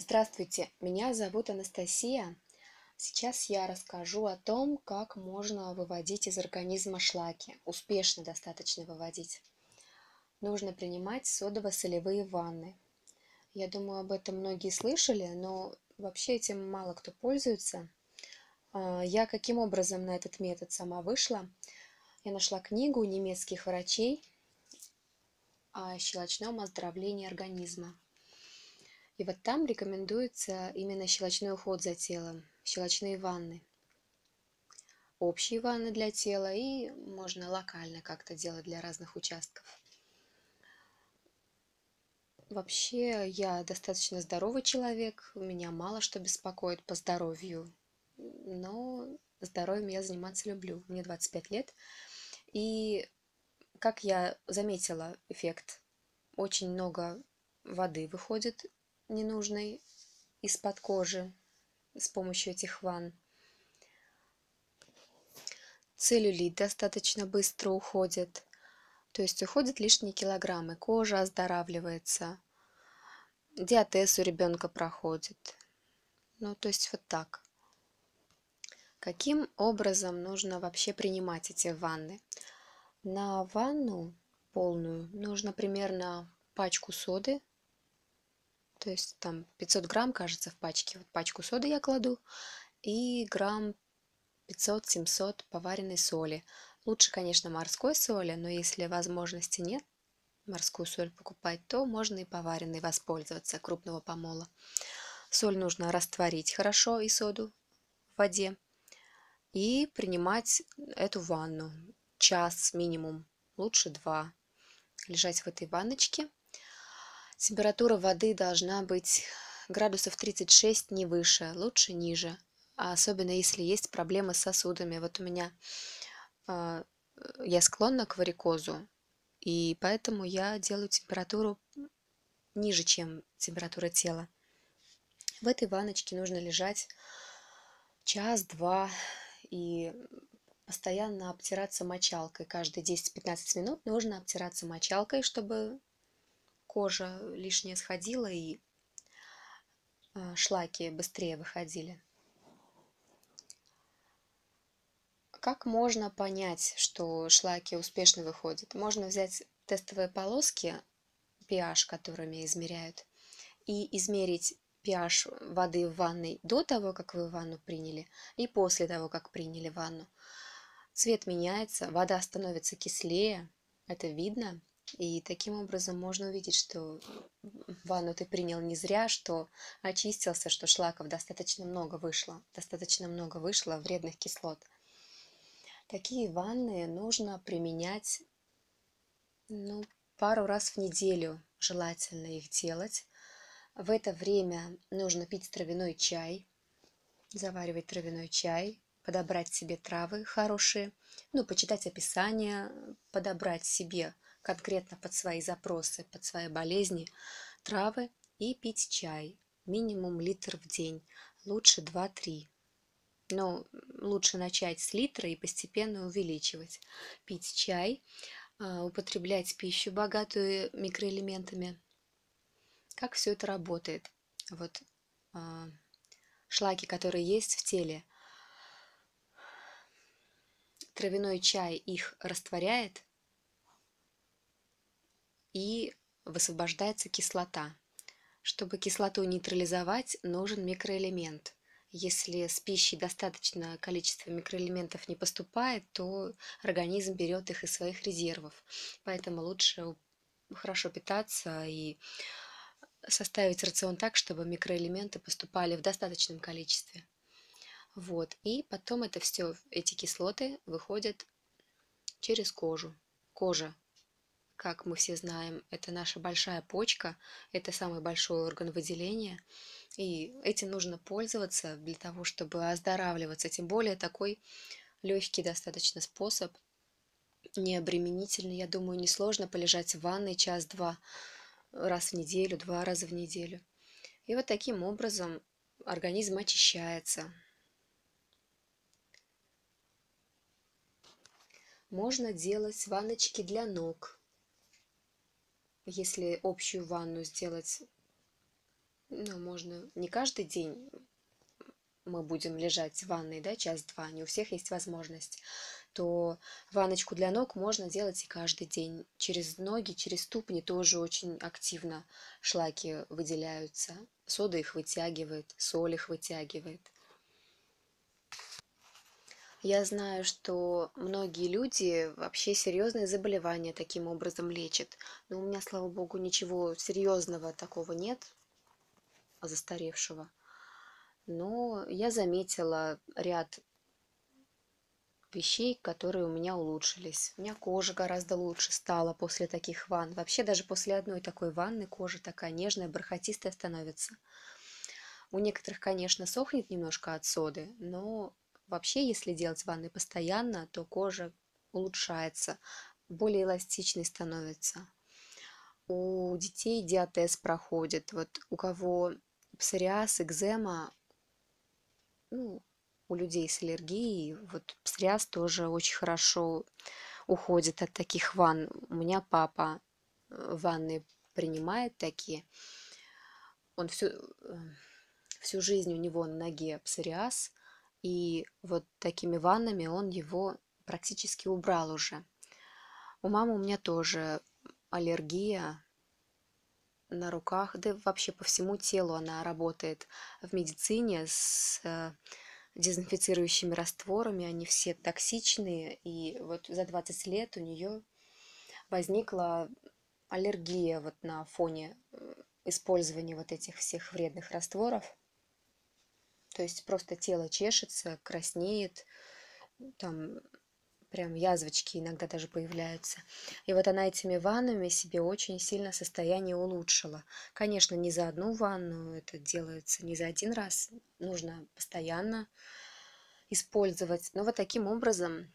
Здравствуйте, меня зовут Анастасия. Сейчас я расскажу о том, как можно выводить из организма шлаки, успешно достаточно выводить. Нужно принимать содово-солевые ванны. Я думаю, об этом многие слышали, но вообще этим мало кто пользуется. А, я каким образом на этот метод сама вышла? Я нашла книгу немецких врачей о щелочном оздоровлении организма. И вот там рекомендуется именно щелочной уход за телом, щелочные ванны. Общие ванны для тела и можно локально как-то делать для разных участков. Вообще, я достаточно здоровый человек, меня мало что беспокоит по здоровью, но здоровьем я заниматься люблю. Мне 25 лет, и как я заметила эффект, очень много воды выходит ненужной из-под кожи с помощью этих ванн. Целлюлит достаточно быстро уходит, то есть уходят лишние килограммы, кожа оздоравливается, диатез у ребенка проходит. Ну, то есть вот так. Каким образом нужно вообще принимать эти ванны? На ванну полную нужно примерно пачку соды то есть там 500 грамм, кажется, в пачке. Вот пачку соды я кладу и грамм 500-700 поваренной соли. Лучше, конечно, морской соли, но если возможности нет морскую соль покупать, то можно и поваренной воспользоваться крупного помола. Соль нужно растворить хорошо и соду в воде и принимать эту ванну час минимум, лучше два. Лежать в этой ванночке Температура воды должна быть градусов 36 не выше, лучше ниже. А особенно если есть проблемы с сосудами. Вот у меня э, я склонна к варикозу, и поэтому я делаю температуру ниже, чем температура тела. В этой ванночке нужно лежать час-два и постоянно обтираться мочалкой. Каждые 10-15 минут нужно обтираться мочалкой, чтобы кожа лишняя сходила и а, шлаки быстрее выходили. Как можно понять, что шлаки успешно выходят? Можно взять тестовые полоски, pH, которыми измеряют, и измерить pH воды в ванной до того, как вы ванну приняли, и после того, как приняли ванну. Цвет меняется, вода становится кислее, это видно. И таким образом можно увидеть, что ванну ты принял не зря, что очистился, что шлаков достаточно много вышло, достаточно много вышло вредных кислот. Такие ванны нужно применять ну, пару раз в неделю, желательно их делать. В это время нужно пить травяной чай, заваривать травяной чай, подобрать себе травы хорошие, ну, почитать описание, подобрать себе конкретно под свои запросы, под свои болезни, травы и пить чай. Минимум литр в день, лучше 2-3. Но лучше начать с литра и постепенно увеличивать. Пить чай, а, употреблять пищу, богатую микроэлементами. Как все это работает? Вот а, шлаки, которые есть в теле, травяной чай их растворяет, и высвобождается кислота. Чтобы кислоту нейтрализовать, нужен микроэлемент. Если с пищей достаточное количество микроэлементов не поступает, то организм берет их из своих резервов. Поэтому лучше хорошо питаться и составить рацион так, чтобы микроэлементы поступали в достаточном количестве. Вот. И потом это все, эти кислоты выходят через кожу. Кожа как мы все знаем, это наша большая почка, это самый большой орган выделения, и этим нужно пользоваться для того, чтобы оздоравливаться, тем более такой легкий достаточно способ, необременительный, я думаю, несложно полежать в ванной час-два раз в неделю, два раза в неделю. И вот таким образом организм очищается. Можно делать ванночки для ног – если общую ванну сделать ну, можно не каждый день мы будем лежать в ванной, да, час-два, не у всех есть возможность, то ванночку для ног можно делать и каждый день. Через ноги, через ступни тоже очень активно шлаки выделяются. Сода их вытягивает, соль их вытягивает. Я знаю, что многие люди вообще серьезные заболевания таким образом лечат. Но у меня, слава богу, ничего серьезного такого нет, застаревшего. Но я заметила ряд вещей, которые у меня улучшились. У меня кожа гораздо лучше стала после таких ванн. Вообще даже после одной такой ванны кожа такая нежная, бархатистая становится. У некоторых, конечно, сохнет немножко от соды, но вообще, если делать ванны постоянно, то кожа улучшается, более эластичной становится. У детей диатез проходит. Вот у кого псориаз, экзема, ну, у людей с аллергией, вот псориаз тоже очень хорошо уходит от таких ванн. У меня папа э, ванны принимает такие. Он всю, э, всю жизнь у него на ноге псориаз, и вот такими ваннами он его практически убрал уже. У мамы у меня тоже аллергия на руках, да вообще по всему телу она работает в медицине с э, дезинфицирующими растворами, они все токсичные, и вот за 20 лет у нее возникла аллергия вот на фоне э, использования вот этих всех вредных растворов. То есть просто тело чешется, краснеет, там прям язвочки иногда даже появляются. И вот она этими ваннами себе очень сильно состояние улучшила. Конечно, не за одну ванну, это делается не за один раз, нужно постоянно использовать. Но вот таким образом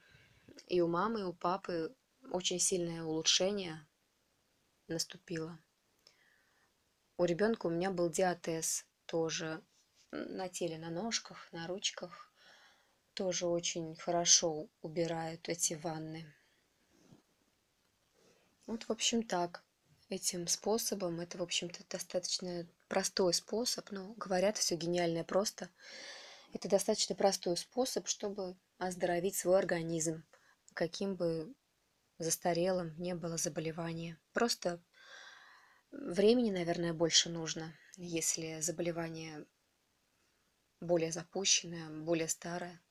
и у мамы, и у папы очень сильное улучшение наступило. У ребенка у меня был диатез тоже на теле, на ножках, на ручках тоже очень хорошо убирают эти ванны. Вот, в общем, так. Этим способом, это, в общем-то, достаточно простой способ, но говорят, все гениальное просто. Это достаточно простой способ, чтобы оздоровить свой организм, каким бы застарелым не было заболевание. Просто времени, наверное, больше нужно, если заболевание более запущенное, более старое.